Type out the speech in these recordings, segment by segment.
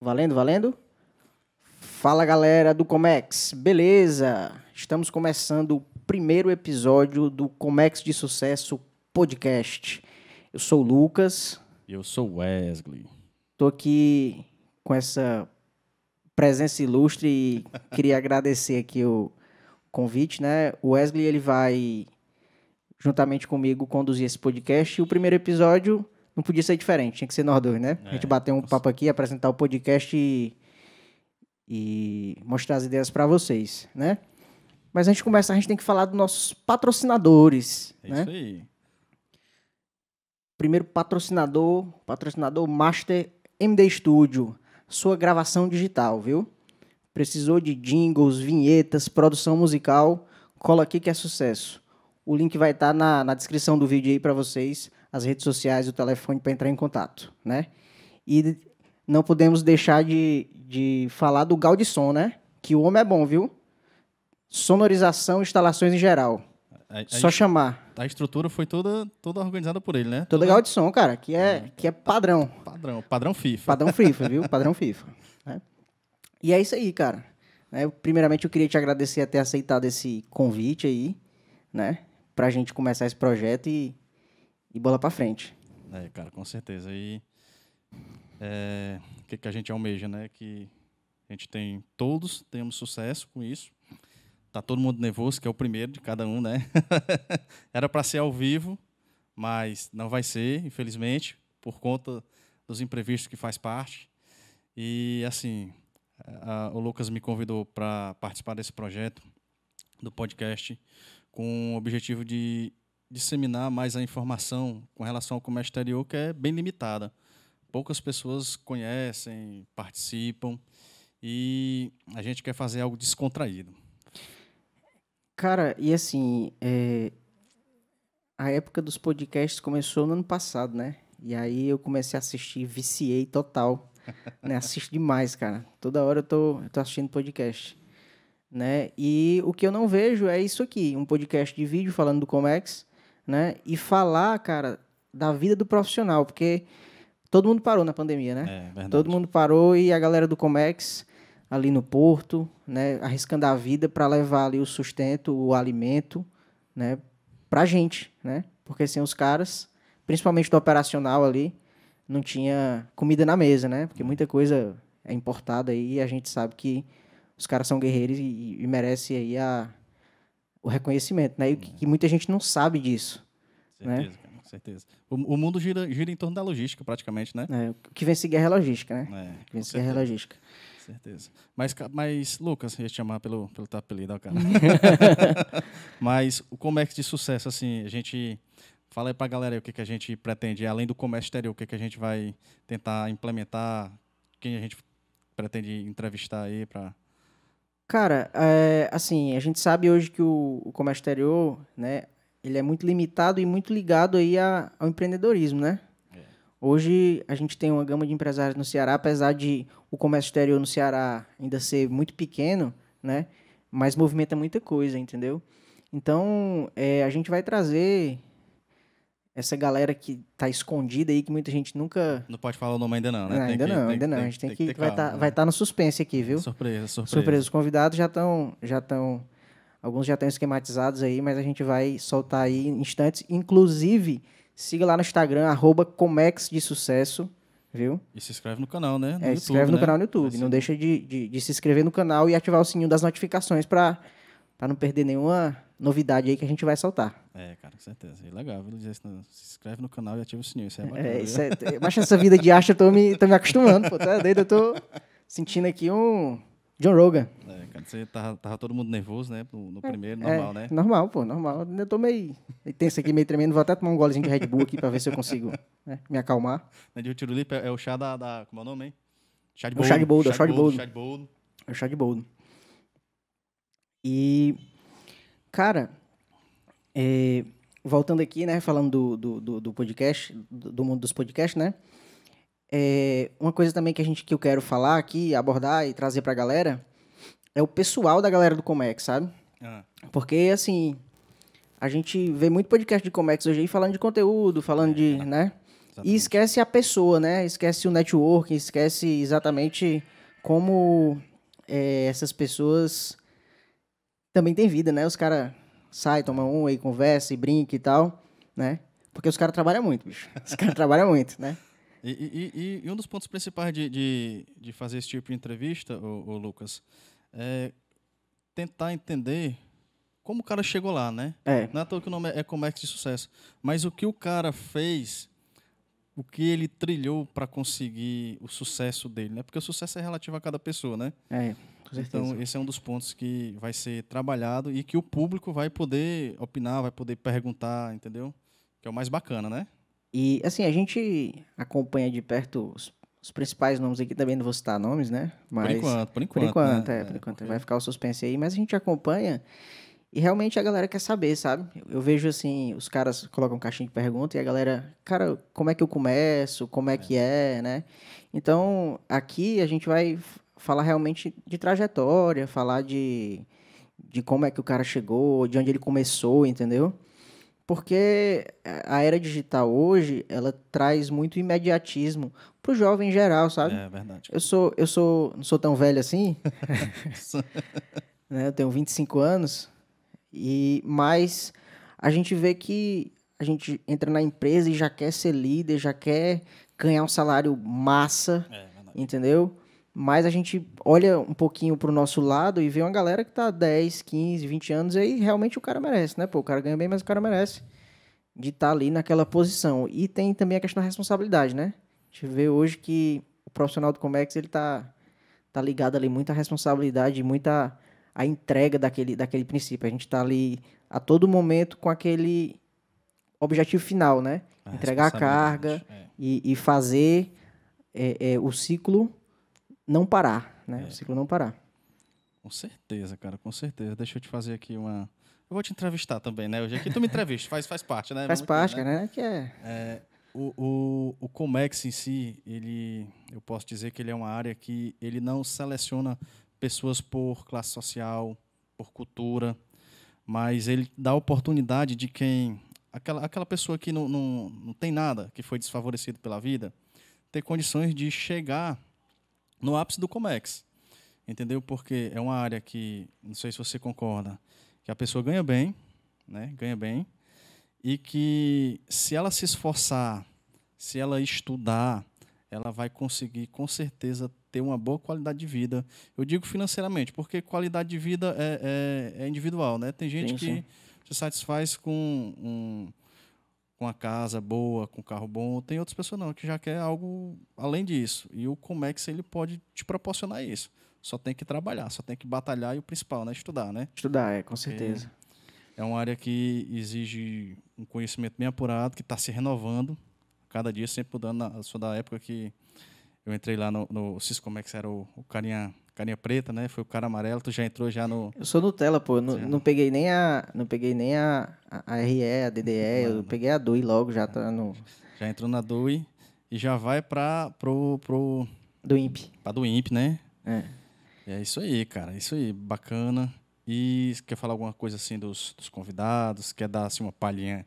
Valendo, valendo? Fala galera do Comex, beleza? Estamos começando o primeiro episódio do Comex de Sucesso Podcast. Eu sou o Lucas, Eu sou Wesley. tô aqui com essa presença ilustre e queria agradecer aqui o convite, né? O Wesley ele vai juntamente comigo conduzir esse podcast e o primeiro episódio não podia ser diferente, tinha que ser nós dois, né? A gente É, bater um com papo aqui, apresentar o podcast e, e mostrar as ideias para vocês, né? Mas a gente começa, a gente tem que falar dos nossos patrocinadores, É né? isso aí. Primeiro patrocinador, patrocinador Master MD Studio, sua gravação digital, viu? Precisou de jingles, vinhetas, produção musical, cola aqui que é sucesso. O link vai estar na, na descrição do vídeo aí para vocês, as redes sociais e o telefone para entrar em contato, né? E não podemos deixar de, de falar do Gaudisson, né? Que o homem é bom, viu? Sonorização, instalações em geral. A, a, Só chamar. a estrutura foi toda, toda organizada por ele, né? Toda Gaudisson, cara, que é, que é padrão. Padrão, padrão FIFA. Padrão FIFA, viu? Padrão FIFA. né? E é isso aí, cara. Né, Primeiramente, eu queria te agradecer a ter aceitado esse convite aí, né? Pra gente começar esse projeto e, e bola pra frente. É, cara, com certeza. E é, o que, que a gente almeja, né? Que a gente tem, todos temos sucesso com isso. Tá todo mundo nervoso, que é o primeiro de cada um, né? Era para ser ao vivo, mas não vai ser, infelizmente, por conta dos imprevistos que faz parte. E assim, a- o Lucas me convidou para participar desse projeto do podcast com o objetivo de disseminar mais a informação com relação ao comércio exterior, que é bem limitada. Poucas pessoas conhecem, participam, e a gente quer fazer algo descontraído. Cara, e assim, é, a época dos podcasts começou no ano passado, né? E aí eu comecei a assistir, viciei total. né? Assisto demais, cara. Toda hora eu tô, eu tô assistindo podcast. Né? E o que eu não vejo é isso aqui, um podcast de vídeo falando do Comex, né? E falar, cara, da vida do profissional, porque todo mundo parou na pandemia, né? É. Todo mundo parou e a galera do Comex ali no porto, né, arriscando a vida para levar ali o sustento, o alimento, né, pra gente, né? Porque sem os caras, principalmente do operacional ali, não tinha comida na mesa, né? Porque muita coisa é importada aí e a gente sabe que os caras são guerreiros e, e merece aí a, o reconhecimento, né? E que, que muita gente não sabe disso. né? Certeza, cara, com certeza. O, o mundo gira, gira em torno da logística, praticamente, né? né? O que vence guerra é logística, né? É, que vence guerra é logística. certeza. Mas, mas, Lucas, ia te chamar pelo, pelo teu apelido, cara. mas o comércio de sucesso, assim, a gente... Fala aí pra galera aí o que, que a gente pretende, além do comércio exterior, o que, que a gente vai tentar implementar, quem a gente pretende entrevistar aí para Cara, é, assim, a gente sabe hoje que o, o comércio exterior, né, ele é muito limitado e muito ligado aí a- ao empreendedorismo, né? Hoje a gente tem uma gama de empresários no Ceará, apesar de o comércio exterior no Ceará ainda ser muito pequeno, né? Mas movimenta muita coisa, entendeu? Então, é, a gente vai trazer essa galera que tá escondida aí, que muita gente nunca... Não pode falar o nome ainda não, né? Não, Tem ainda que- não, tem ainda não. tem a gente tem, que, ter vai estar vai né? tá no suspense aqui, viu? Surpresa, surpresa. Surpresa. Os convidados já estão, já estão, alguns já estão esquematizados aí, mas a gente vai soltar aí em instantes. Inclusive, siga lá no Instagram, arroba Comex de Sucesso, viu? E se inscreve no canal, né? No É, YouTube, se inscreve no né? canal no YouTube. Vai Não deixa de, de, de se inscrever no canal e ativar o sininho das notificações para não perder nenhuma novidade aí que a gente vai soltar. É, cara, com certeza. E legal, viu? Se inscreve no canal e ativa o sininho. Isso é bacana. É, isso é, mas essa vida de arte eu tô me, tô me acostumando, pô, tá doido? Eu tô sentindo aqui um John Rogan. É, cara, você tava, tava todo mundo nervoso, né? No, no primeiro, É, normal, né? Normal, pô, normal. Eu tô meio, meio tenso aqui, meio tremendo. Vou até tomar um golezinho de Red Bull aqui pra ver se eu consigo né, me acalmar. Né, De Tirulipa é, é o chá da, da- Como é o nome, hein? Chá de O chá de boldo, é o chá de boldo. Chá de boldo. É o chá de boldo. E, cara, é, voltando aqui, né, falando do, do, do, podcast, do, do mundo dos podcasts, né? É, uma coisa também que, a gente, que eu quero falar aqui, abordar e trazer pra galera, é o pessoal da galera do Comex, sabe? Ah, Porque, assim, a gente vê muito podcast de Comex hoje aí falando de conteúdo, falando de, né? E Exatamente. esquece a pessoa, né? Esquece o networking, esquece exatamente como é, essas pessoas também têm vida, né? Os caras saem, tomam um aí, conversa e brinca e tal, né? Porque os caras trabalham muito, bicho. Os caras trabalham muito, né? E, e- e- um dos pontos principais de, de, de fazer esse tipo de entrevista, o, Lucas, é tentar entender como o cara chegou lá, né? É. Não é à toa que o nome é Comex de Sucesso. Mas o que o cara fez, o que ele trilhou para conseguir o sucesso dele, né? Porque o sucesso é relativo a cada pessoa, né? É. Então, esse é um dos pontos que vai ser trabalhado e que o público vai poder opinar, vai poder perguntar, entendeu? Que é o mais bacana, né? E, assim, a gente acompanha de perto os, os principais nomes aqui, também não vou citar nomes, né? Mas, por enquanto, por enquanto. Por enquanto, né? é, por enquanto. porque- Vai ficar o suspense aí, mas a gente acompanha e realmente a galera quer saber, sabe? Eu, vejo assim, os caras colocam caixinha de pergunta e a galera, cara, como é que eu começo? Como é que é, né? Então, aqui a gente vai falar realmente de trajetória, falar de, de como é que o cara chegou, de onde ele começou, entendeu? Porque a era digital hoje, ela traz muito imediatismo pro jovem em geral, sabe? É verdade. Eu sou, eu sou, não sou tão velho assim, né? Eu tenho 25 anos, e mas a gente vê que a gente entra na empresa e já quer ser líder, já quer ganhar um salário massa, É entendeu? Mas a gente olha um pouquinho pro nosso lado e vê uma galera que tá 10, 15, 20 anos e aí realmente o cara merece, né? Pô, o cara ganha bem, mas o cara merece de estar ali naquela posição. E tem também a questão da responsabilidade, né? A gente vê hoje que o profissional do Comex, ele tá, tá ligado ali muita responsabilidade, muita a entrega daquele, daquele princípio. A gente tá ali a todo momento com aquele objetivo final, né? A Entregar a carga é. e, e fazer é, é, o ciclo não parar, né? É. O ciclo não parar. Com certeza, cara, com certeza. Deixa eu te fazer aqui uma. Eu vou te entrevistar também, né? Hoje aqui tu me entrevista, faz, faz parte, né? Faz Vamos parte, aqui, né? né? Que é... É, o, o, o Comex em si, ele, eu posso dizer que ele é uma área que ele não seleciona pessoas por classe social, por cultura, mas ele dá a oportunidade de quem, aquela, aquela pessoa que não, não, não tem nada, que foi desfavorecido pela vida, ter condições de chegar no ápice do Comex. Entendeu? Porque é uma área que, não sei se você concorda, que a pessoa ganha bem, né? Ganha bem, e que se ela se esforçar, se ela estudar, ela vai conseguir com certeza ter uma boa qualidade de vida. Eu digo financeiramente, porque qualidade de vida é, é- é individual, né? Tem gente Sim, que sim. se satisfaz com um, com uma casa boa, com um carro bom. Tem outras pessoas não, que já quer algo além disso. E o Comex ele pode te proporcionar isso. Só tem que trabalhar, só tem que batalhar e o principal, né? Estudar, né? Estudar, é, com certeza. É uma área que exige um conhecimento bem apurado, que está se renovando cada dia, sempre mudando. Na, sou da época que eu entrei lá no, no Ciscomex, era o, o carinha, carinha preta, né? Foi o cara amarelo, tu já entrou já no... Eu sou Nutella, pô. eu Não, não peguei nem a. Não peguei nem a, a, a RE, a DDE, eu Mano. peguei a DUI logo, já tá no. Já entrou na DUI e já vai para pro, pro, Do INPE. pra do INPE, né? É. É isso aí, cara. Isso aí, bacana. E quer falar alguma coisa assim dos, dos convidados? Quer dar assim uma palhinha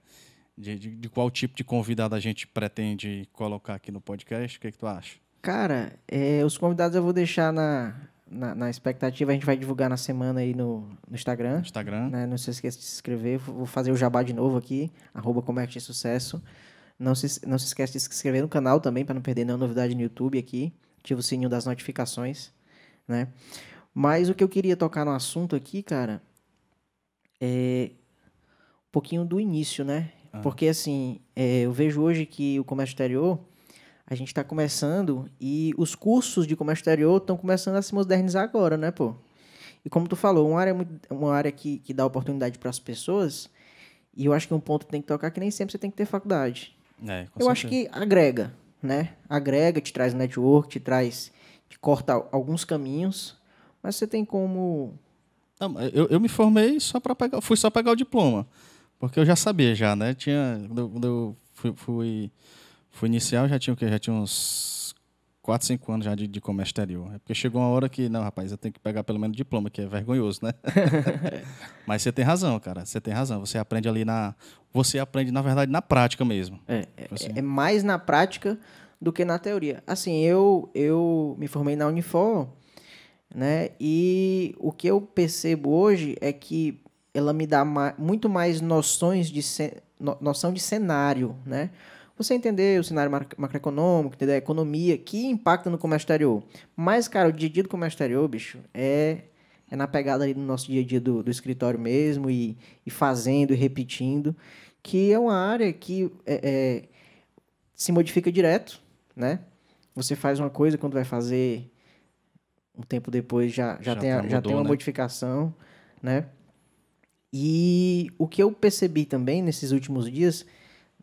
de, de, de qual tipo de convidado a gente pretende colocar aqui no podcast? O que, que tu acha? Cara, é, os convidados eu vou deixar na, na, na expectativa. A gente vai divulgar na semana aí no, no Instagram. Instagram? né? Não se esqueça de se inscrever. Vou fazer o jabá de novo aqui. Arroba Comércio de Sucesso. Não se, não se esquece de se inscrever no canal também, para não perder nenhuma novidade no YouTube aqui. Ativa o sininho das notificações, né? Mas o que eu queria tocar no assunto aqui, cara, é um pouquinho do início, né? Ah. Porque, assim, é, eu vejo hoje que o comércio exterior, a gente está começando e os cursos de comércio exterior estão começando a se modernizar agora, né, pô? E como tu falou, uma área, muito- uma área que, que dá oportunidade para as pessoas, e eu acho que um ponto que tem que tocar é que nem sempre você tem que ter faculdade. É, com eu acho certeza. que agrega, né? Agrega, te traz network, te traz, te corta alguns caminhos, mas você tem como Não, eu, eu me formei só para pegar, fui só pegar o diploma, porque eu já sabia já, né? Tinha quando eu, quando eu fui, fui, fui inicial, já tinha o quê? Já tinha uns 4, 5 anos já de, de comércio exterior. É porque chegou uma hora que, não, rapaz, eu tenho que pegar pelo menos diploma, que é vergonhoso, né? Mas você tem razão, cara. Você tem razão. Você aprende ali na. Você aprende, na verdade, na prática mesmo. É, é, assim. é mais na prática do que na teoria. Assim, eu, eu me formei na Unifor, né? E o que eu percebo hoje é que ela me dá ma muito mais noções de no noção de cenário, né? Você entender o cenário macroeconômico, entender a economia que impacta no comércio exterior. Mas, cara, o dia a dia do comércio exterior, bicho, é, é na pegada ali do nosso dia a dia do, do escritório mesmo e, e fazendo e repetindo, que é uma área que é, é, se modifica direto, né? Você faz uma coisa quando vai fazer um tempo depois já, já, já tem, a, mudou, já tem uma né? modificação, né? E o que eu percebi também nesses últimos dias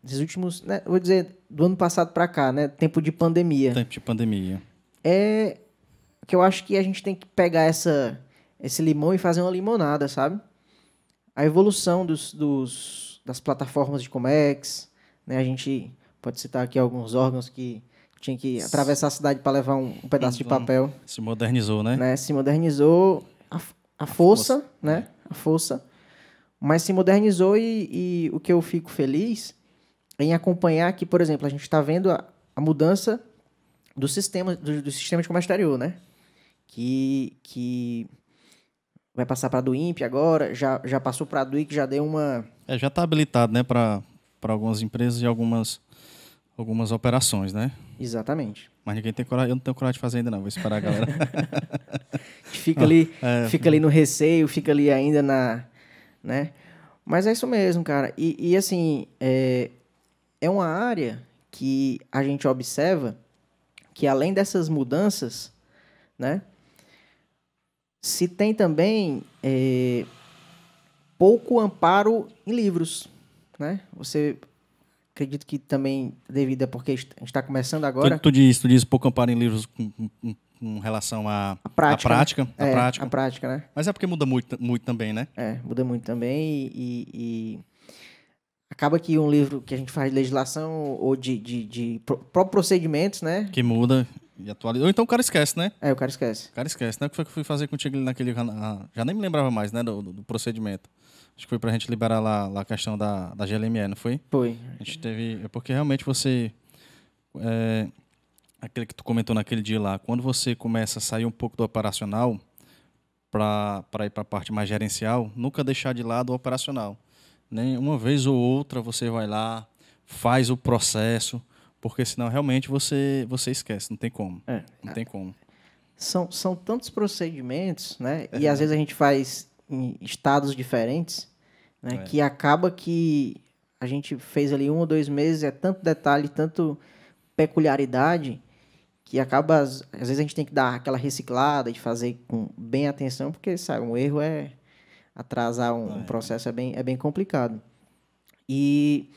desses últimos, né, vou dizer, do ano passado para cá, né, tempo de pandemia. Tempo de pandemia. É que eu acho que a gente tem que pegar essa esse limão e fazer uma limonada, sabe? A evolução dos, dos das plataformas de Comex, né? A gente pode citar aqui alguns órgãos que tinha que atravessar a cidade para levar um, um pedaço de papel. Se modernizou, né? né? Se modernizou a, a, a força, força, né? A força. Mas se modernizou e, e o que eu fico feliz em acompanhar que, por exemplo, a gente está vendo a, a, mudança do sistema, do, do, sistema de comércio exterior, né? Que, que vai passar para a do INPE agora, já, já passou para a DUI, que já deu uma... É, já está habilitado, né, para algumas empresas e algumas, algumas operações, né? Exatamente. Mas ninguém tem coragem, eu não tenho coragem de fazer ainda não, vou esperar a galera. fica ali, é, fica ali no receio, fica ali ainda na, né? Mas é isso mesmo, cara. E, e assim, é, é uma área que a gente observa que além dessas mudanças, né, se tem também é, pouco amparo em livros, né? Você acredito que também devido a porque a gente está começando agora. Tu, tu, diz, tu diz pouco amparo em livros com, com, com relação à prática, a prática, né? a é, prática. A prática, né? Mas é porque muda muito, muito também, né? É, muda muito também e, e acaba que um livro que a gente faz de legislação ou de, de, de próprios procedimentos, né? Que muda e atualiza. Ou então o cara esquece, né? É, o cara esquece. O cara esquece, né? O que foi que eu fui fazer contigo naquele. Já nem me lembrava mais, né? Do, do, do procedimento. Acho que foi pra gente liberar lá, lá a questão da, da GLME, não foi? Foi. A gente teve. É porque realmente você. É, aquele que tu comentou naquele dia lá, quando você começa a sair um pouco do operacional para ir para a parte mais gerencial, nunca deixar de lado o operacional. Nem uma vez ou outra você vai lá, faz o processo, porque senão realmente você você esquece, não tem como. É. Não tem como. São, são tantos procedimentos, né? É. E às vezes a gente faz em estados diferentes, né? É. Que acaba que a gente fez ali um ou dois meses, é tanto detalhe, tanto peculiaridade, que acaba, às, às vezes a gente tem que dar aquela reciclada de fazer com bem atenção, porque, sabe, um erro é atrasar um, um processo é bem, é bem complicado. E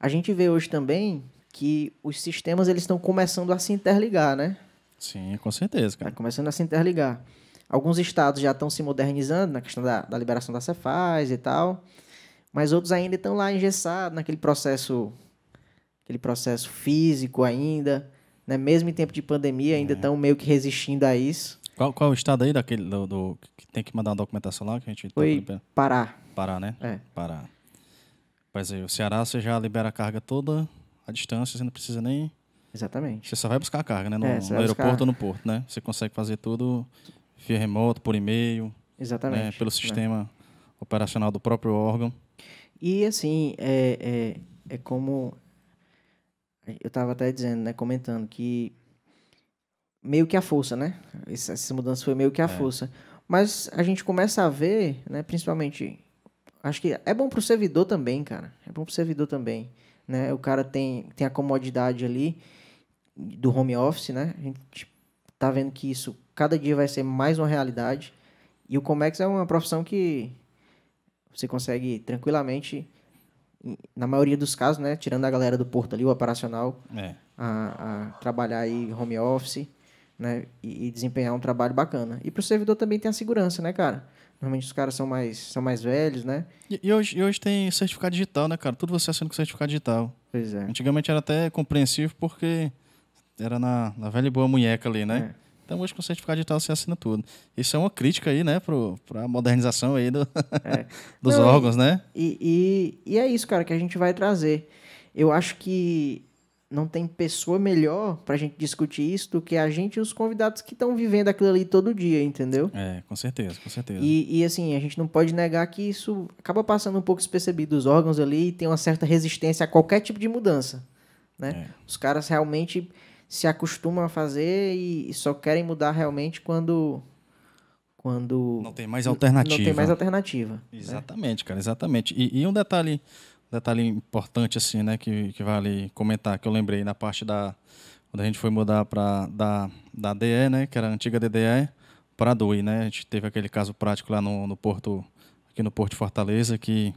a gente vê hoje também que os sistemas eles estão começando a se interligar, né? Sim, com certeza, cara. Tá começando a se interligar. Alguns estados já estão se modernizando na questão da, da liberação da Cefaz e tal, mas outros ainda estão lá engessados naquele processo, aquele processo físico ainda, né? Mesmo em tempo de pandemia ainda é. estão meio que resistindo a isso. Qual, qual é o estado aí daquele do, do, que tem que mandar uma documentação lá que a gente Foi tá Pará. Pará, né? É. Pará. Pois é, o Ceará você já libera a carga toda à distância, você não precisa nem. Exatamente. Você só vai buscar a carga, né? No, é, no aeroporto buscar... ou no porto, né? Você consegue fazer tudo via remoto, por e-mail. Exatamente. Né? Pelo sistema operacional do próprio órgão. E assim, é, é, é como eu estava até dizendo, né, comentando que meio que a força, né? Essa, essa mudança foi meio que a é. força. Mas a gente começa a ver, né, principalmente, acho que é bom para o servidor também, cara. É bom para o servidor também, né? O cara tem, tem a comodidade ali do home office, né? A gente tá vendo que isso cada dia vai ser mais uma realidade. E o Comex é uma profissão que você consegue tranquilamente, na maioria dos casos, né? Tirando a galera do porto ali, o operacional, é. a, a trabalhar aí home office né? E, e desempenhar um trabalho bacana. E para o servidor também tem a segurança, né, cara? Normalmente os caras são mais, são mais velhos, né? E, e, hoje, e hoje tem certificado digital, né, cara? Tudo você assina com certificado digital. Pois é. Antigamente era até compreensível porque era na, na velha e boa munheca ali, né? É. Então hoje com o certificado digital você assina tudo. Isso é uma crítica aí, né, para a modernização aí do, É. dos Não, órgãos, né? E, e, e é isso, cara, que a gente vai trazer. Eu acho que não tem pessoa melhor pra gente discutir isso do que a gente e os convidados que estão vivendo aquilo ali todo dia, entendeu? É, com certeza, com certeza. E, e, assim, a gente não pode negar que isso acaba passando um pouco despercebido. Os órgãos ali têm uma certa resistência a qualquer tipo de mudança. Né? É. Os caras realmente se acostumam a fazer e, e só querem mudar realmente quando. Quando. Não tem mais alternativa. Não tem mais alternativa. né? Exatamente, cara, exatamente. E, e um detalhe, detalhe importante assim, né, que, que vale comentar, que eu lembrei na parte da quando a gente foi mudar para da da DE, né, que era a antiga DDE, para a DOI, né? A gente teve aquele caso prático lá no, no porto aqui no Porto de Fortaleza que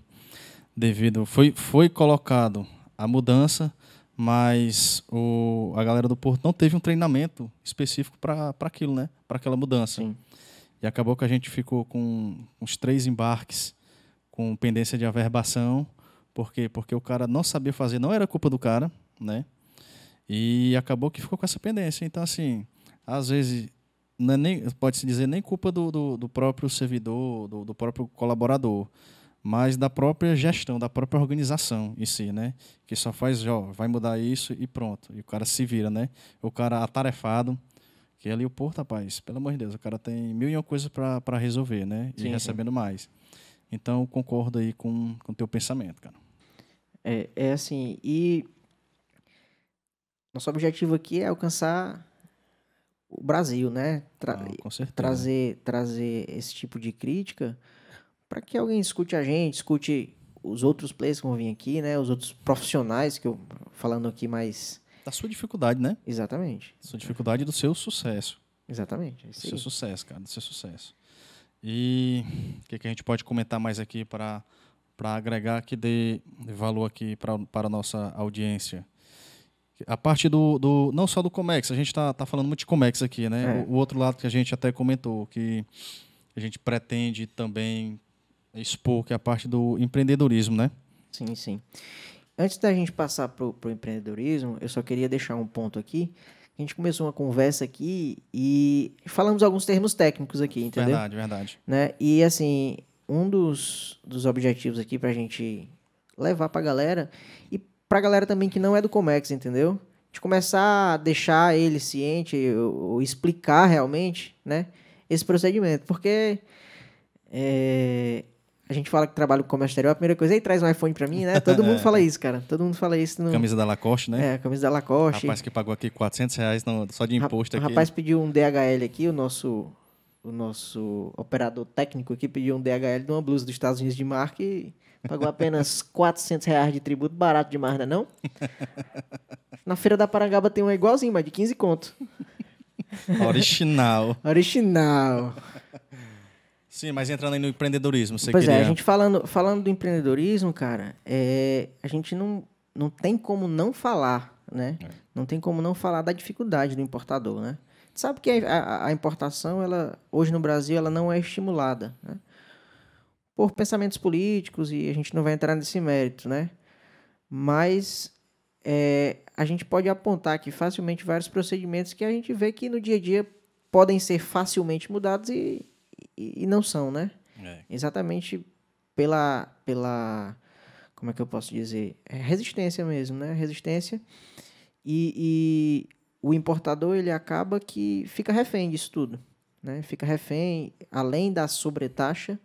devido foi foi colocado a mudança, mas o, a galera do porto não teve um treinamento específico para aquilo, né? Para aquela mudança. Sim. E acabou que a gente ficou com uns três embarques com pendência de averbação. Por quê? Porque o cara não sabia fazer, não era culpa do cara, né? E acabou que ficou com essa pendência. Então, assim, às vezes, não é nem, pode-se dizer nem culpa do, do, do próprio servidor, do, do próprio colaborador, mas da própria gestão, da própria organização em si, né? Que só faz, ó, vai mudar isso e pronto. E o cara se vira, né? O cara atarefado, que ali o Porto, rapaz, pelo amor de Deus, o cara tem mil e uma coisas para resolver, né? E Sim, sim. recebendo mais. Então, concordo aí com o teu pensamento, cara. É, é assim, e nosso objetivo aqui é alcançar o Brasil, né? Tra- Ah, com certeza. trazer, trazer esse tipo de crítica para que alguém escute a gente, escute os outros players que vão vir aqui, né? Os outros profissionais que eu falando aqui mais Da sua dificuldade, né? exatamente, Da sua dificuldade e do seu sucesso. exatamente. é Do seu sucesso, cara, do seu sucesso. E o que, que a gente pode comentar mais aqui para agregar que dê valor aqui pra, para a nossa audiência? A parte do, do. Não só do Comex, a gente está tá falando muito de Comex aqui, né? É. O, o outro lado que a gente até comentou, que a gente pretende também expor, que é a parte do empreendedorismo, né? Sim, sim. Antes da gente passar pro, pro empreendedorismo, eu só queria deixar um ponto aqui. A gente começou uma conversa aqui e falamos alguns termos técnicos aqui, entendeu? Verdade, verdade. né? E assim, um dos, dos objetivos aqui pra gente levar pra galera e pra galera também que não é do Comex, entendeu? De começar a deixar ele ciente ou, explicar realmente, né? Esse procedimento. Porque é, a gente fala que trabalha com comércio exterior, a primeira coisa é "Ei, traz um iPhone pra mim, né? Todo mundo fala isso, cara. Todo mundo fala isso. No, Camisa da Lacoste, né? É, camisa da Lacoste. Rapaz que pagou aqui 400 reais no- só de imposto O aqui. rapaz pediu um DHL aqui, o nosso, o nosso operador técnico aqui pediu um DHL de uma blusa dos Estados Unidos de marca e pagou apenas 400 reais de tributo, barato demais, não é não? Na feira da Parangaba tem um igualzinho, mas de 15 conto. Original. Original. Sim, mas entrando aí no empreendedorismo, você pois queria... é, a gente falando, falando do empreendedorismo, cara, é, a gente não, não tem como não falar, né? É. Não tem como não falar da dificuldade do importador, né? Sabe que a, a- a importação, ela, hoje no Brasil, ela não é estimulada, né? Por pensamentos políticos, e a gente não vai entrar nesse mérito, né? Mas é, a gente pode apontar aqui facilmente vários procedimentos que a gente vê que no dia a dia podem ser facilmente mudados e, e, e não são, né? É, exatamente pela pela como é que eu posso dizer é resistência mesmo né resistência e, e o importador ele acaba que fica refém disso tudo né fica refém além da sobretaxa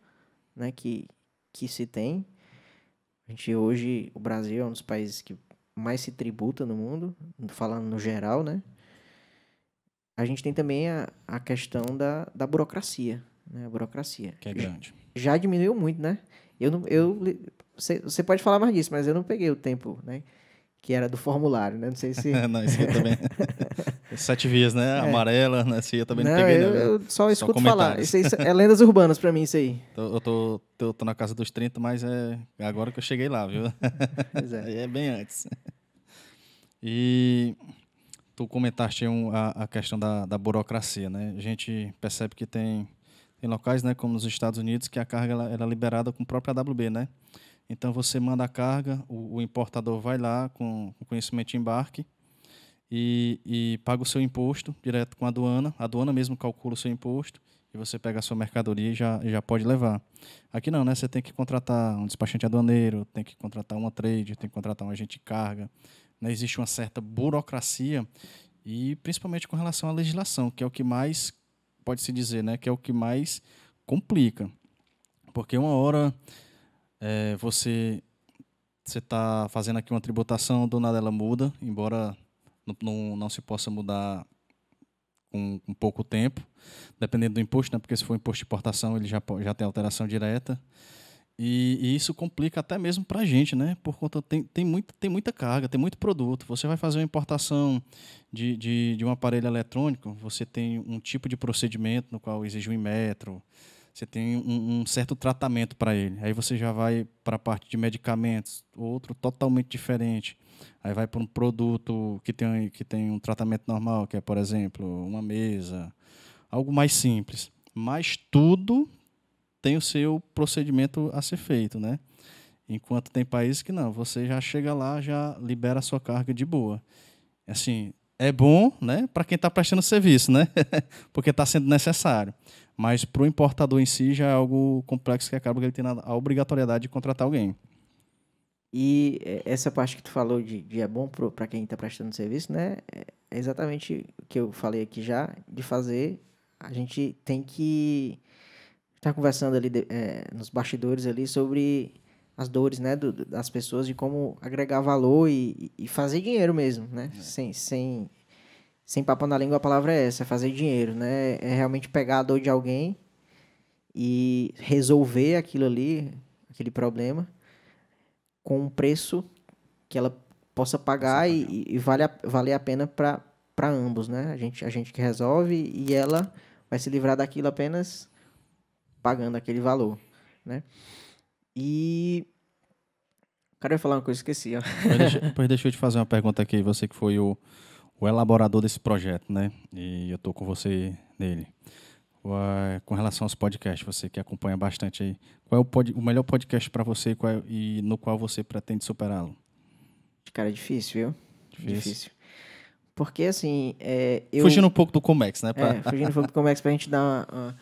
né que que se tem a gente hoje o Brasil é um dos países que mais se tributa no mundo falando no geral né a gente tem também a, a questão da, da burocracia né a burocracia que é grande. já diminuiu muito, né? Eu não, eu, você, você pode falar mais disso, mas eu não peguei o tempo, né? Que era do formulário, né? Não sei se. não, isso aí também... Sete vias, né? Amarela, né? Esse eu também não, É. não, peguei, eu, não. eu só escuto falar. comentários. Isso aí é lendas urbanas pra mim, isso aí. Eu tô, tô, tô na casa dos 30, mas é agora que eu cheguei lá, viu? Pois é. É bem antes. E tu comentaste um, a, a questão da, da burocracia, né? A gente percebe que tem, tem locais, né, como nos Estados Unidos, que a carga ela, ela é liberada com o próprio AWB, né? Então você manda a carga, o, o importador vai lá com, com conhecimento de embarque e, e paga o seu imposto direto com a aduana. A aduana mesmo calcula o seu imposto e você pega a sua mercadoria e já, já pode levar. Aqui não, né? Você tem que contratar um despachante aduaneiro, tem que contratar uma trade, tem que contratar um agente de carga. Né? Existe uma certa burocracia e principalmente com relação à legislação, que é o que mais pode se dizer, né? Que é o que mais complica, porque uma hora é, você você está fazendo aqui uma tributação, do nada ela muda, embora não, não, não se possa mudar com, pouco tempo, dependendo do imposto, né? porque se for imposto de importação, ele já, já tem alteração direta. E, e isso complica até mesmo para a gente, né? Por conta tem, tem, tem muita carga, tem muito produto. Você vai fazer uma importação de, de, de um aparelho eletrônico, você tem um tipo de procedimento no qual exige um metro, você tem um, um certo tratamento para ele. Aí você já vai para a parte de medicamentos, outro totalmente diferente. Aí vai para um produto que tem, que tem um tratamento normal, que é, por exemplo, uma mesa, algo mais simples. Mas tudo tem o seu procedimento a ser feito, né? Enquanto tem países que não, você já chega lá, já libera a sua carga de boa. Assim, é bom, né, para quem está prestando serviço, né? Porque está sendo necessário. Mas para o importador em si já é algo complexo que acaba que ele tem a obrigatoriedade de contratar alguém. E é, essa parte que tu falou de, de é bom para quem está prestando serviço, né? É exatamente o que eu falei aqui já, de fazer. A gente tem que estar conversando ali de, é, nos bastidores ali sobre as dores, né, do, das pessoas, de como agregar valor e, e fazer dinheiro mesmo, né? É. Sem, sem, sem papo na língua, a palavra é essa, é fazer dinheiro, né? É realmente pegar a dor de alguém e resolver aquilo ali, aquele problema com um preço que ela possa pagar, e, e, vale a, vale a pena para ambos, né? A gente, a gente que resolve e ela vai se livrar daquilo apenas pagando aquele valor, né? E... Cara, ia falar uma coisa, esqueci, ó. Pois deixa, pois deixa eu te fazer uma pergunta aqui, você que foi o, o elaborador desse projeto, né? E eu tô com você nele. Com relação aos podcasts, você que acompanha bastante aí, qual é o, pod, o melhor podcast para você qual é, e no qual você pretende superá-lo? Cara, é difícil, viu? Difícil. difícil. Porque, assim, é, eu... Fugindo um pouco do Comex, né? Pra... É, fugindo um pouco do Comex pra gente dar uma... uma...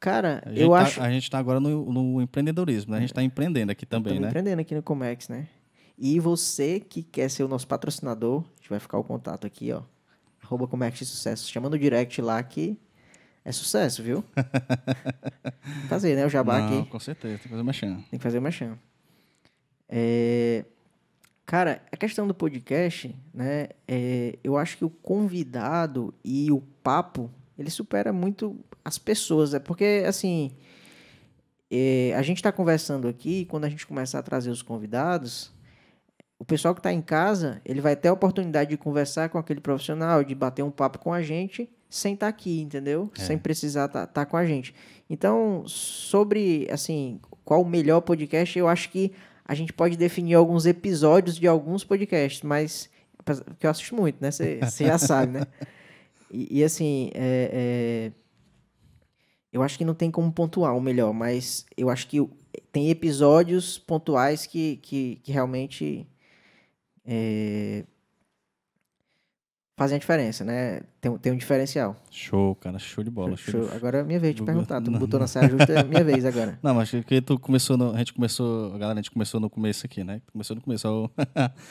Cara, eu tá, acho... A gente tá agora no, no empreendedorismo, né? A gente tá empreendendo aqui também, né? empreendendo aqui no Comex, né? E você que quer ser o nosso patrocinador, a gente vai ficar o contato aqui, ó. Arroba Comex Sucesso. Chama no direct lá que é sucesso, viu? fazer, né? O jabá Não, aqui. Com certeza, tem que fazer uma chão. Tem que fazer uma chão. É... Cara, a questão do podcast, né? É... Eu acho que o convidado e o papo, ele supera muito as pessoas. É porque, assim, é... a gente está conversando aqui, quando a gente começar a trazer os convidados, o pessoal que está em casa, ele vai ter a oportunidade de conversar com aquele profissional, de bater um papo com a gente sem estar tá aqui, entendeu? É. Sem precisar estar tá, tá com a gente. Então, sobre, assim, qual o melhor podcast, eu acho que a gente pode definir alguns episódios de alguns podcasts, mas que eu assisto muito, né? Você já sabe, né? E, e assim, é, é, eu acho que não tem como pontuar o melhor, mas eu acho que tem episódios pontuais que, que, que realmente é, fazem a diferença, né? Tem, tem um diferencial. Show, cara, show de bola. Show, show. Agora é minha vez de perguntar. Tu botou na saia justa, é minha vez agora. Não, mas que tu começou, no, a gente começou, galera, a gente começou no começo aqui, né? Começou no começo. O,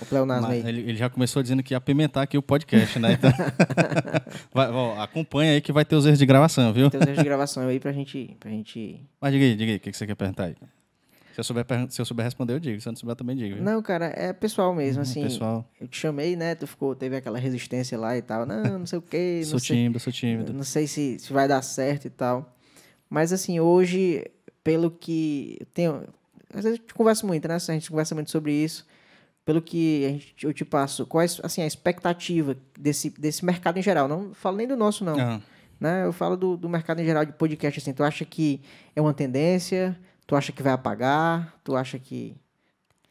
o pleonasmo aí. Ele, ele, já começou dizendo que ia apimentar aqui o podcast, né? Então, vai, ó, acompanha aí que vai ter os erros de gravação, viu? Tem os erros de gravação aí pra gente... Pra gente... Mas diga aí, diga aí, o que, que você quer perguntar aí? Se eu, souber, se eu souber responder, eu digo. Se eu não souber, também digo. Viu? Não, cara, é pessoal mesmo, uhum, assim. Pessoal. Eu te chamei, né? Tu ficou, teve aquela resistência lá e tal. Não, não sei o quê. sou sei, tímido, sou tímido. Não sei se, se vai dar certo e tal. Mas, assim, hoje, pelo que eu tenho... Às vezes a gente conversa muito, né? A gente conversa muito sobre isso. Pelo que a gente, eu te passo, qual é assim, a expectativa desse, desse mercado em geral? Não falo nem do nosso, não. Uhum. Né? Eu falo do, do mercado em geral de podcast, assim. Tu acha que é uma tendência... Tu acha que vai apagar? Tu acha que.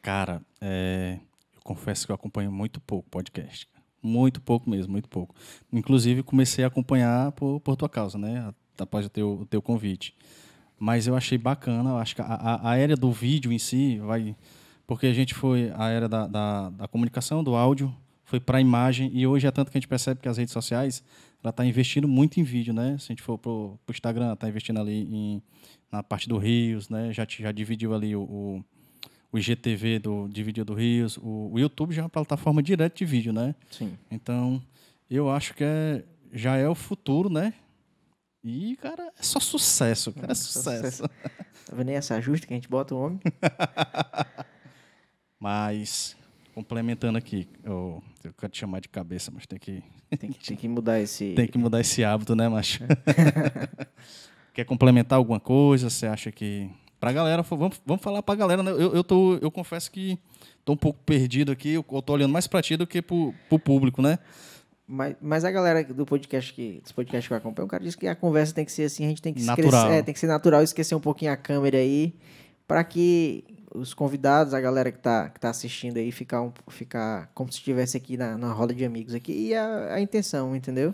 Cara, é... eu confesso que eu acompanho muito pouco podcast. Muito pouco mesmo, muito pouco. Inclusive, comecei a acompanhar por, por tua causa, né? Após o teu, o teu convite. Mas eu achei bacana, eu acho que a, a, a era do vídeo em si vai. Porque a gente foi. A era da, da, da comunicação, do áudio, foi para a imagem e hoje é tanto que a gente percebe que as redes sociais ela está investindo muito em vídeo, né? Se a gente for para o Instagram, está investindo ali em, na parte do Rios, né? Já, já dividiu ali o, o, o IGTV do dividiu do Rios, o, o YouTube já é uma plataforma direta de vídeo, né? Sim. Então, eu acho que é, já é o futuro, né? E, cara, é só sucesso, cara, é sucesso. Tá vendo aí essa ajuste que a gente bota o homem? Mas, complementando aqui, eu, eu quero te chamar de cabeça, mas tem que, Tem que, tem que mudar esse. tem que mudar esse hábito, né, macho? Quer complementar alguma coisa? Você acha que. Pra galera, vamos, vamos falar pra galera, né? Eu, eu, tô, eu confesso que tô um pouco perdido aqui, eu tô olhando mais pra ti do que pro, pro público, né? Mas, mas a galera do podcast que, dos podcasts que eu acompanho, o cara diz que a conversa tem que ser assim, a gente tem que Natural. esquecer, é, tem que ser natural, esquecer um pouquinho a câmera aí, para que os convidados, a galera que tá, que tá assistindo aí, ficar, um, ficar como se estivesse aqui na, na roda de amigos aqui. E a, a intenção, entendeu?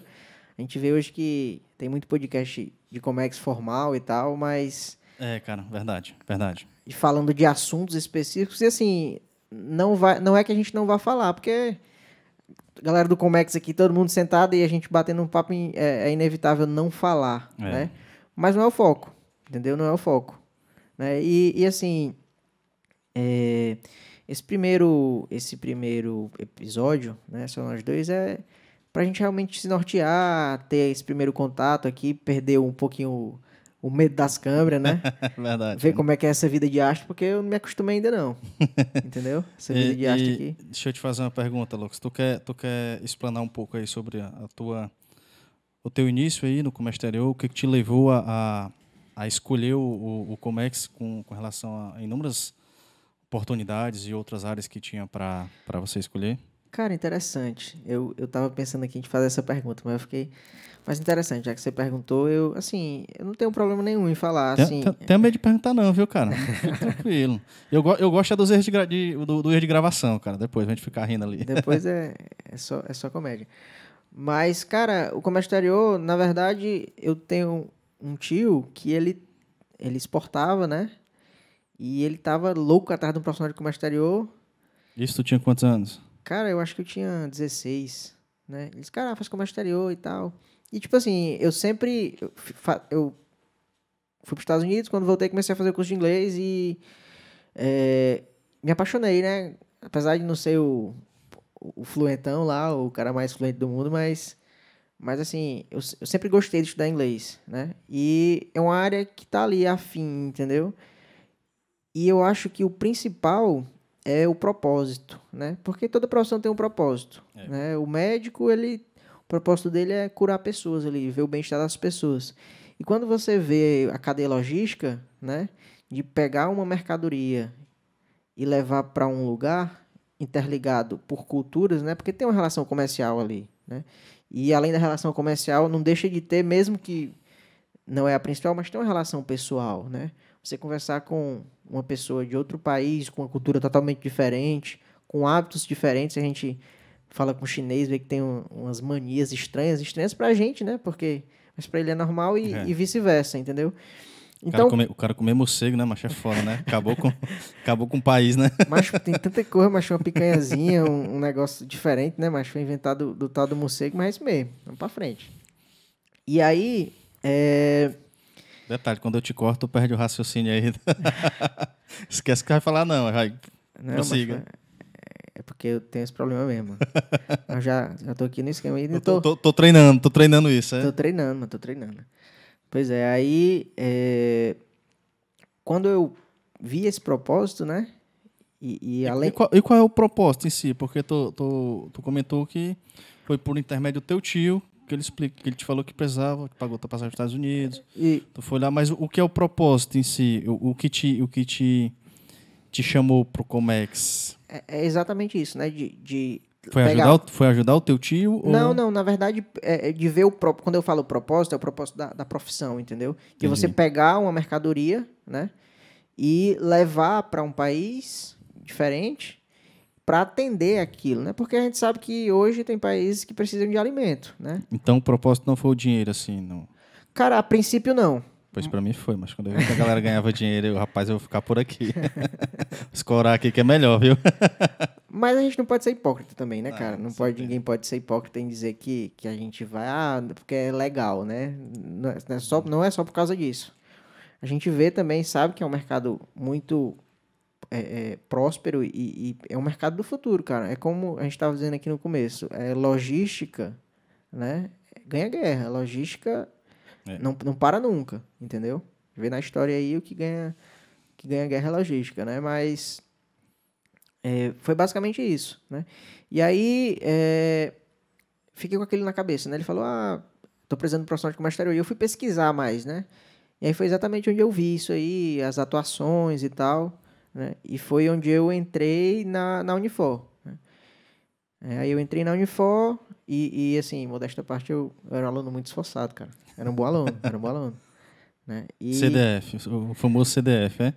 A gente vê hoje que tem muito podcast de Comex formal e tal, mas É, cara, verdade, verdade. e falando de assuntos específicos, e assim, não, vai, não é que a gente não vá falar, porque galera do Comex aqui, todo mundo sentado e a gente batendo um papo, é, é inevitável não falar, É. né? Mas não é o foco, entendeu? Não é o foco. Né? E, e assim, é, esse, primeiro, esse primeiro episódio, né, só nós dois, é pra gente realmente se nortear, ter esse primeiro contato aqui, perder um pouquinho o, o medo das câmeras, né? verdade. ver como é que é essa vida de astro, porque eu não me acostumei ainda não. Entendeu? Essa vida E- de astro e aqui. Deixa eu te fazer uma pergunta, Lucas. Tu quer, tu quer explanar um pouco aí sobre a, a tua, o teu início aí no Comércio Exterior? O que, que te levou a, a, a escolher o, o, o Comex com, com relação a inúmeras oportunidades e outras áreas que tinha para você escolher? Cara, interessante. Eu, eu tava pensando aqui em te fazer essa pergunta, mas eu fiquei. Mas interessante, já que você perguntou, eu, assim, eu não tenho problema nenhum em falar, assim. Tem, tem, tem medo de perguntar não, viu, cara? Fica tranquilo. Eu, eu gosto é dos erros de, gra- de- do, do erro de gravação, cara. Depois a gente ficar rindo ali. Depois é, é, só, é só comédia. Mas, cara, o comércio exterior, na verdade, eu tenho um tio que ele, ele exportava, né? E ele tava louco atrás de um profissional de comércio exterior. Isso tu tinha quantos anos? Cara, eu acho que eu tinha 16, né? Ele disse, cara, faz comércio exterior e tal. E, tipo assim, eu sempre... Eu, fui para os Estados Unidos, quando voltei comecei a fazer curso de inglês e é, me apaixonei, né? Apesar de não ser o, o fluentão lá, o cara mais fluente do mundo, mas... Mas, assim, eu, eu sempre gostei de estudar inglês, né? E é uma área que tá ali afim, entendeu? E eu acho que o principal é o propósito, né? Porque toda profissão tem um propósito, É. né? O médico, ele, o propósito dele é curar pessoas, ele vê o bem-estar das pessoas. E quando você vê a cadeia logística, né, de pegar uma mercadoria e levar para um lugar interligado por culturas, né? Porque tem uma relação comercial ali, né? E além da relação comercial, não deixa de ter, mesmo que não é a principal, mas tem uma relação pessoal, né? Você conversar com uma pessoa de outro país, com uma cultura totalmente diferente, com hábitos diferentes, a gente fala com chinês, vê que tem um- umas manias estranhas, estranhas pra gente, né? Porque mas pra ele é normal e, É. e vice-versa, entendeu? O cara, Então, comer, o cara comer morcego, né, macho? É foda, né? Acabou com, acabou com o país, né? Macho, tem tanta coisa, macho, uma picanhazinha, um, um negócio diferente, né, macho? Foi inventado do, do tal do morcego, mas é isso mesmo. Vamos pra frente. E aí, é... Detalhe, quando eu te corto, tu perde o raciocínio aí. Esquece que vai falar, não. Vai. Não, Prossiga. é, é porque eu tenho esse problema mesmo. eu já, já tô aqui no esquema Eu tô, tô, tô- treinando, tô treinando isso, é? Tô treinando, mano, tô treinando. Pois é, aí é, quando eu vi esse propósito, né? E, e E, além. qual, e qual é o propósito em si? Porque tu, tu, tu comentou que foi por intermédio do teu tio que ele explica, que ele te falou que precisava, que pagou tua passagem para os Estados Unidos. E, Tu foi lá, mas o, que é o propósito em si? O, o que te, o que te, te chamou pro Comex? é, é exatamente isso, né? De, de Foi pegar- ajudar, o- foi ajudar o teu tio? ou- Não, não, na verdade, é é de ver o próprio. Quando eu falo propósito, é o propósito da, da profissão, entendeu? De você pegar uma mercadoria, né? E levar para um país diferente para atender aquilo, né? Porque a gente sabe que hoje tem países que precisam de alimento, né? Então o propósito não foi o dinheiro, assim, não. Cara, a princípio não. Pois pra mim foi, mas quando eu vi que a galera ganhava dinheiro, eu, rapaz, eu vou ficar por aqui. Escorar aqui que é melhor, viu? Mas a gente não pode ser hipócrita também, né, Ah, cara? Não com pode, ninguém pode ser hipócrita em dizer que, que a gente vai, ah, porque é legal, né? Não é, não é só, não é só por causa disso. A gente vê também, sabe que é um mercado muito é, é, próspero e, e é um mercado do futuro, cara. É como a gente estava dizendo aqui no começo, é logística, né? Ganha guerra. Logística É. não, não para nunca, entendeu? Vê na história aí o que ganha, que ganha guerra é logística, né? Mas é, foi basicamente isso, né? E aí, é, fiquei com aquilo na cabeça, né? Ele falou, ah, tô precisando de profissional de comércio exterior. E eu fui pesquisar mais, né? E aí foi exatamente onde eu vi isso aí, as atuações e tal, né? E foi onde eu entrei na, na Unifor, né? É, aí eu entrei na Unifor e, e, assim, modesta parte, eu, eu era um aluno muito esforçado, cara. Era um bom aluno, era um bom aluno. Né? E, CDF, o famoso CDF, é?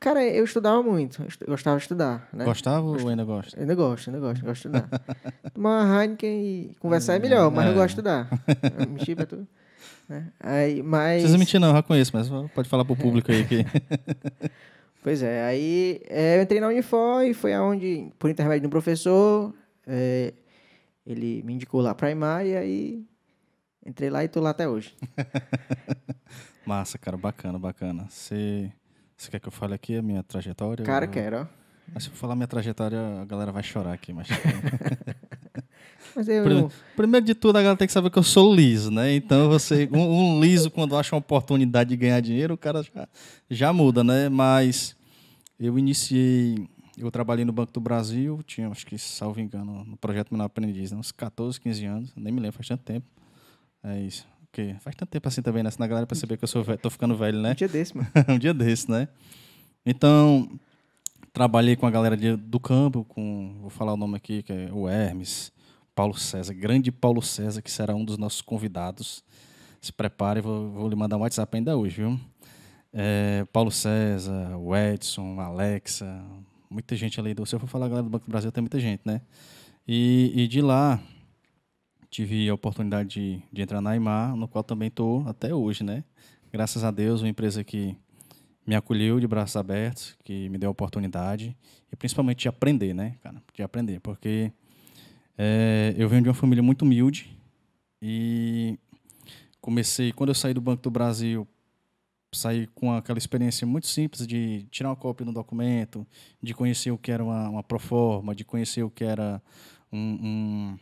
Cara, eu estudava muito, eu gostava de estudar, né? Gostava ou ainda gosta? Ainda gosto, ainda gosto, gosto de estudar. Tomar uma Heineken e conversar é melhor, mas eu É. gosto de estudar. Mentir pra tu. Né? Aí, mas... Não precisa mentir não, já conheço, mas pode falar pro público aí que... Pois é, aí é, eu entrei na Unifor e foi aonde, por intermédio de um professor, é, ele me indicou lá pra IMAR e aí entrei lá e tô lá até hoje. Massa, cara, bacana, bacana. Você... Você quer que eu fale aqui a minha trajetória? Cara, Eu- quero, ó. Mas se eu falar minha trajetória, a galera vai chorar aqui, mas... Mas eu Prime- não... Primeiro de tudo, a galera tem que saber que eu sou liso, né? Então, você, um, um liso, quando acha uma oportunidade de ganhar dinheiro, o cara já, já muda, né? Mas eu iniciei, eu trabalhei no Banco do Brasil, tinha, acho que, salvo engano, no projeto Menor Aprendiz, né? uns 14, 15 anos, nem me lembro, faz tanto tempo. É isso. Porque faz tanto tempo assim também, né? Senão a galera perceber que eu sou velho, tô ficando velho, né? Um dia desse, mano. um dia desse, né? Então, trabalhei com a galera de- do campo, com, vou falar o nome aqui, que é o Hermes, Paulo César, grande Paulo César, que será um dos nossos convidados. Se prepare, vou, vou lhe mandar um WhatsApp ainda hoje, viu? É, Paulo César, o Edson, Alexa, muita gente ali. Do, se eu for falar a galera do Banco do Brasil, tem muita gente, né? E, e de lá, tive a oportunidade de, de entrar na IMAR, no qual também estou até hoje, né? Graças a Deus, uma empresa que me acolheu de braços abertos, que me deu a oportunidade e principalmente de aprender, né, cara? De aprender, porque eh, eu venho de uma família muito humilde e comecei, quando eu saí do Banco do Brasil, saí com aquela experiência muito simples de tirar uma cópia do documento, de conhecer o que era uma, uma proforma, de conhecer o que era um, um,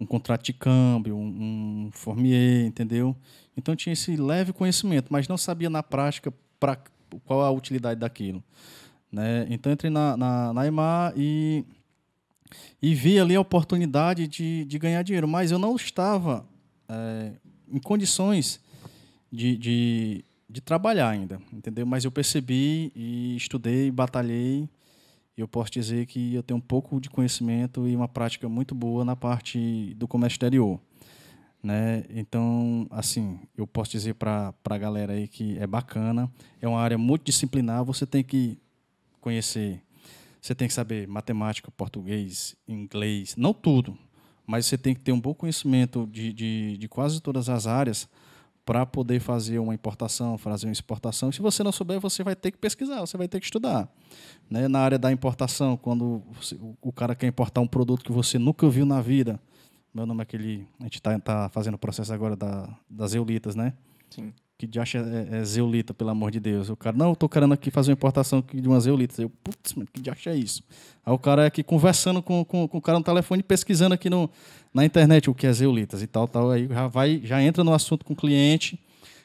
um contrato de câmbio, um, um formier, entendeu? Então tinha esse leve conhecimento, mas não sabia na prática pra, qual a utilidade daquilo. Né? Então entrei na, na, na e, e vi ali a oportunidade de, de ganhar dinheiro, mas eu não estava eh, em condições de, de, de trabalhar ainda, entendeu? Mas eu percebi e estudei, batalhei, e eu posso dizer que eu tenho um pouco de conhecimento e uma prática muito boa na parte do comércio exterior. Né? Então, assim, eu posso dizer para a galera aí que é bacana, é uma área multidisciplinar, você tem que conhecer, você tem que saber matemática, português, inglês, não tudo, mas você tem que ter um bom conhecimento de, de, de quase todas as áreas para poder fazer uma importação, fazer uma exportação. Se você não souber, você vai ter que pesquisar, você vai ter que estudar. Né? Na área da importação, quando o cara quer importar um produto que você nunca viu na vida, meu nome é aquele. A gente está tá fazendo o processo agora da, das eulitas, né? Sim. Que de acha é, é zeolita, pelo amor de Deus. O cara, não, eu tô querendo aqui fazer uma importação de umas eolitas. Eu, putz, mano, que de acha é isso? Aí o cara é aqui conversando com, com, com o cara no telefone, pesquisando aqui no, na internet o que é zeolitas e tal, tal. Aí já, vai, já entra no assunto com o cliente.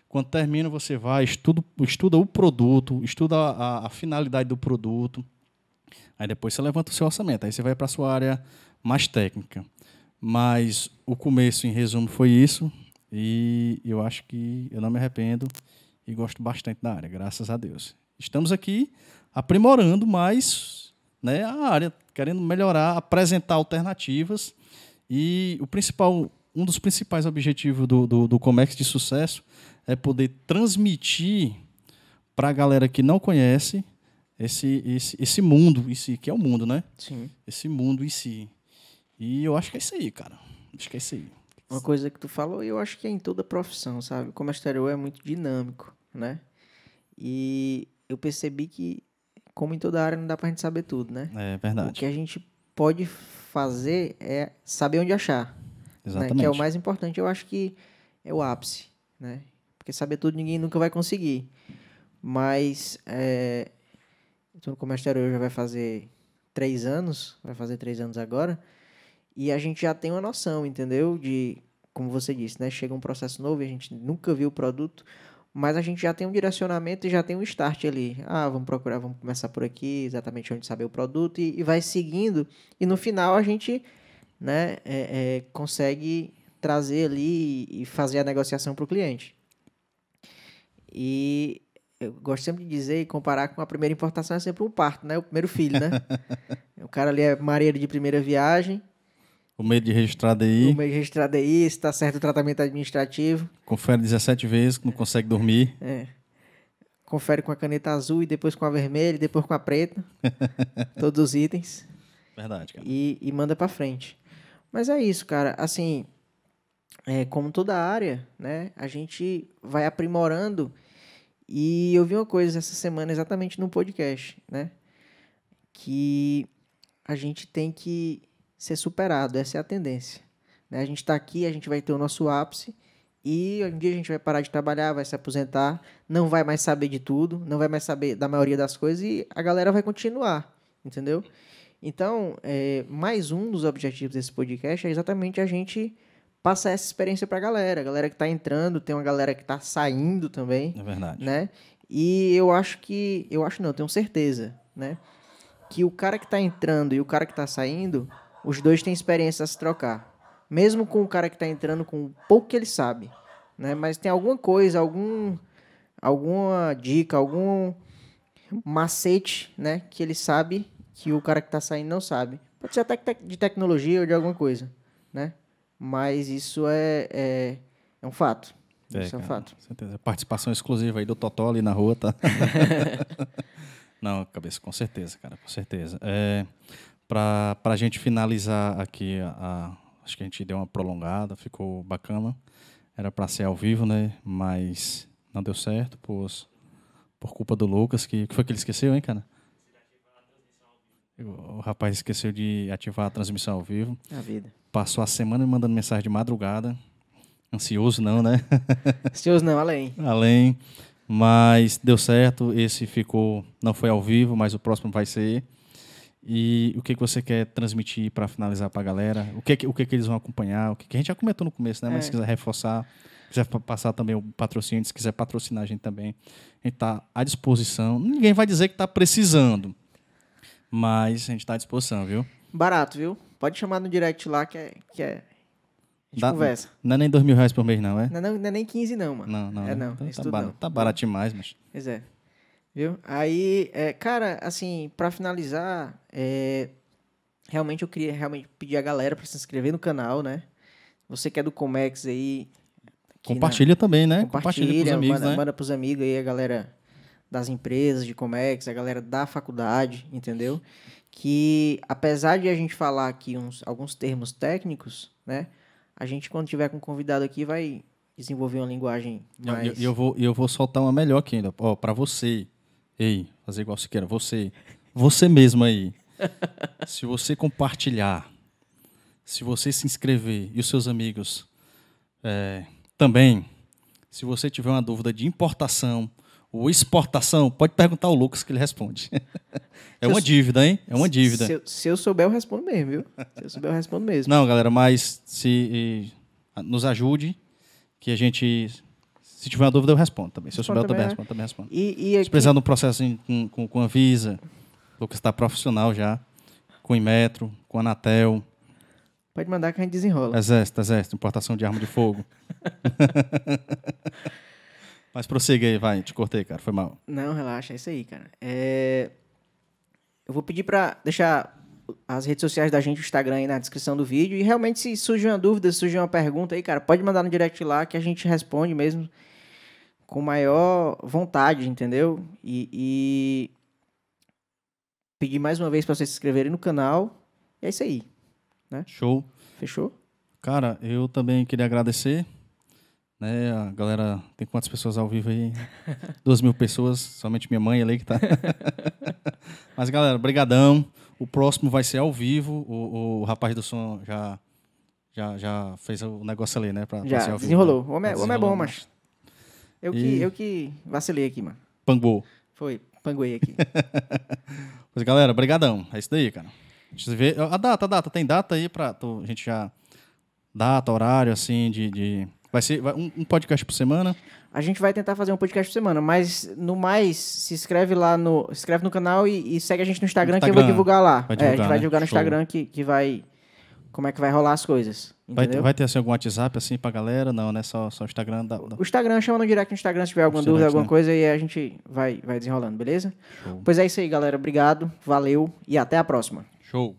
Quando termina, você vai, estuda, estuda o produto, estuda a, a- a finalidade do produto. Aí depois você levanta o seu orçamento. Aí você vai para a sua área mais técnica. Mas o começo, em resumo, foi isso. E eu acho que eu não me arrependo e gosto bastante da área, graças a Deus. Estamos aqui aprimorando mais né, a área, querendo melhorar, apresentar alternativas. E o principal, um dos principais objetivos do, do, do Comex de Sucesso é poder transmitir para a galera que não conhece esse, esse, esse mundo, esse, que é o mundo, né? Sim. Esse mundo em si. E eu acho que é isso aí, cara. Acho que é isso aí. Uma coisa que tu falou, eu acho que é em toda profissão, sabe? O comércio exterior é muito dinâmico, né? E eu percebi que, como em toda área, não dá pra gente saber tudo, né? É O verdade. que a gente pode fazer é saber onde achar. Exatamente. Né? Que é o mais importante. Eu acho que é o ápice, né? Porque saber tudo ninguém nunca vai conseguir. Mas é, eu no comércio exterior já vai fazer três anos, vai fazer três anos agora, e a gente já tem uma noção, entendeu? De, como você disse, né? Chega um processo novo e a gente nunca viu o produto, mas a gente já tem um direcionamento e já tem um start ali. Ah, vamos procurar, vamos começar por aqui, exatamente onde saber o produto, e, e vai seguindo, e no final a gente né, é, é, consegue trazer ali e fazer a negociação para o cliente. E eu gosto sempre de dizer e comparar com a primeira importação é sempre um parto, né? O primeiro filho, né? o cara ali é marinheiro de primeira viagem. O meio de registrar DI. O meio de registrar DI, se está certo o tratamento administrativo. Confere 17 vezes, não consegue dormir. É. Confere com a caneta azul e depois com a vermelha e depois com a preta. todos os itens. Verdade, cara. E, e manda para frente. Mas é isso, cara. Assim, é, como toda área, né? A gente vai aprimorando e eu vi uma coisa essa semana exatamente no podcast, né? Que a gente tem que ser superado, essa é a tendência. Né? A gente está aqui, a gente vai ter o nosso ápice e um dia a gente vai parar de trabalhar, vai se aposentar, não vai mais saber de tudo, não vai mais saber da maioria das coisas e a galera vai continuar, entendeu? Então, é, mais um dos objetivos desse podcast é exatamente a gente passar essa experiência para a galera. A galera que está entrando, tem uma galera que está saindo também. É verdade. Né? E eu acho que. Eu acho não, eu tenho certeza, né? Que o cara que está entrando e o cara que está saindo, os dois têm experiência a se trocar. Mesmo com o cara que está entrando com pouco que ele sabe. Né? Mas tem alguma coisa, algum, alguma dica, algum macete né? que ele sabe que o cara que está saindo não sabe. Pode ser até de tecnologia ou de alguma coisa. Né? Mas isso é, é, é um fato. É, isso é um fato. Certeza. Participação exclusiva aí do Totó ali na rua, tá? Não, cabeça, com certeza, cara, com certeza. É, Para a gente finalizar aqui, a, a, acho que a gente deu uma prolongada, ficou bacana. Era para ser ao vivo, né? Mas não deu certo por, por culpa do Lucas. Que, que foi que ele esqueceu, hein, cara? O rapaz esqueceu de ativar a transmissão ao vivo. A vida. Passou a semana me mandando mensagem de madrugada. Ansioso não, né? Ansioso não, além. além. Mas deu certo. Esse ficou, não foi ao vivo, mas o próximo vai ser. E o que, que você quer transmitir para finalizar para a galera? O que, o que, que eles vão acompanhar? O que, que a gente já comentou no começo, né? Mas é. se quiser reforçar, quiser passar também o patrocínio, se quiser patrocinar a gente também, a gente está à disposição. Ninguém vai dizer que está precisando, mas a gente está à disposição, viu? Barato, viu? Pode chamar no direct lá que é. Que é... A gente Dá, conversa. Não é nem dois mil reais por mês, não, é? Não, não, não é nem 15, não, mano. Não, não. É, não. Então, tá, barato, não. tá barato demais, mas. Pois é. Viu? Aí, é, cara, assim, para finalizar, é, realmente eu queria realmente pedir a galera para se inscrever no canal, né? Você que é do Comex aí. Compartilha na... também, né? Compartilha, Compartilha pros amigos, manda, né? Manda pros amigos aí, a galera das empresas de Comex, a galera da faculdade, entendeu? que apesar de a gente falar aqui uns, alguns termos técnicos, né? A gente, quando tiver com um convidado aqui, vai desenvolver uma linguagem mais... E eu, eu, vou, eu vou soltar uma melhor aqui ainda. Ó, para você, ei, fazer igual você queira, você, você mesmo aí, se você compartilhar, se você se inscrever e os seus amigos é, também, se você tiver uma dúvida de importação, o exportação, pode perguntar ao Lucas que ele responde. é uma dívida, hein? É uma dívida. Se eu, se eu, souber, eu respondo mesmo, viu? Se eu souber, eu respondo mesmo. Não, galera, mas se nos ajude, que a gente. Se tiver uma dúvida, eu respondo também. Se eu souber, eu também, respondo, também respondo. E, e aqui... Se precisar de um processo com, com, com a Visa, Lucas está profissional já, com o Inmetro, com a Anatel. Pode mandar que a gente desenrola. Exército, exército, importação de arma de fogo. Mas prossiga aí, vai. Te cortei, cara. Foi mal. Não, relaxa. É isso aí, cara. É... Eu vou pedir para deixar as redes sociais da gente, o Instagram aí na descrição do vídeo. E realmente, se surge uma dúvida, se surge uma pergunta aí, cara, pode mandar no direct lá que a gente responde mesmo com maior vontade, entendeu? E, e... pedir mais uma vez para vocês se inscreverem no canal. E é isso aí. Né? Show. Fechou? Cara, eu também queria agradecer né? A galera, tem quantas pessoas ao vivo aí? Duas mil pessoas, somente minha mãe ali que tá. Mas, galera, brigadão. O próximo vai ser ao vivo. O, o rapaz do som já, já, já fez o negócio ali, né? Pra, pra Já, ao vivo, desenrolou. né? O homem, é- o homem é bom, mas. Eu que, E- eu que vacilei aqui, mano. Pangou. Foi, panguei aqui. Pois, galera, brigadão. É isso daí, cara. Deixa eu ver. A data, a data. Tem data aí pra tu- a gente já... Data, horário, assim, de... de... Vai ser vai- um, um podcast por semana. A gente vai tentar fazer um podcast por semana, mas no mais, se inscreve lá no. Se inscreve no canal e, e segue a gente no Instagram, que eu vou Instagram. divulgar lá. Vai é, a gente divulgar, vai né? divulgar no. Instagram que, que vai. Como é que vai rolar as coisas. Vai, vai ter, assim, algum WhatsApp, assim, pra galera? Não, né? Só, só o Instagram da... da- O Instagram, chama no direct no Instagram se tiver alguma dúvida, alguma né? coisa, e a gente vai, vai desenrolando, beleza? Show. Pois é isso aí, galera. Obrigado, valeu e até a próxima. Show.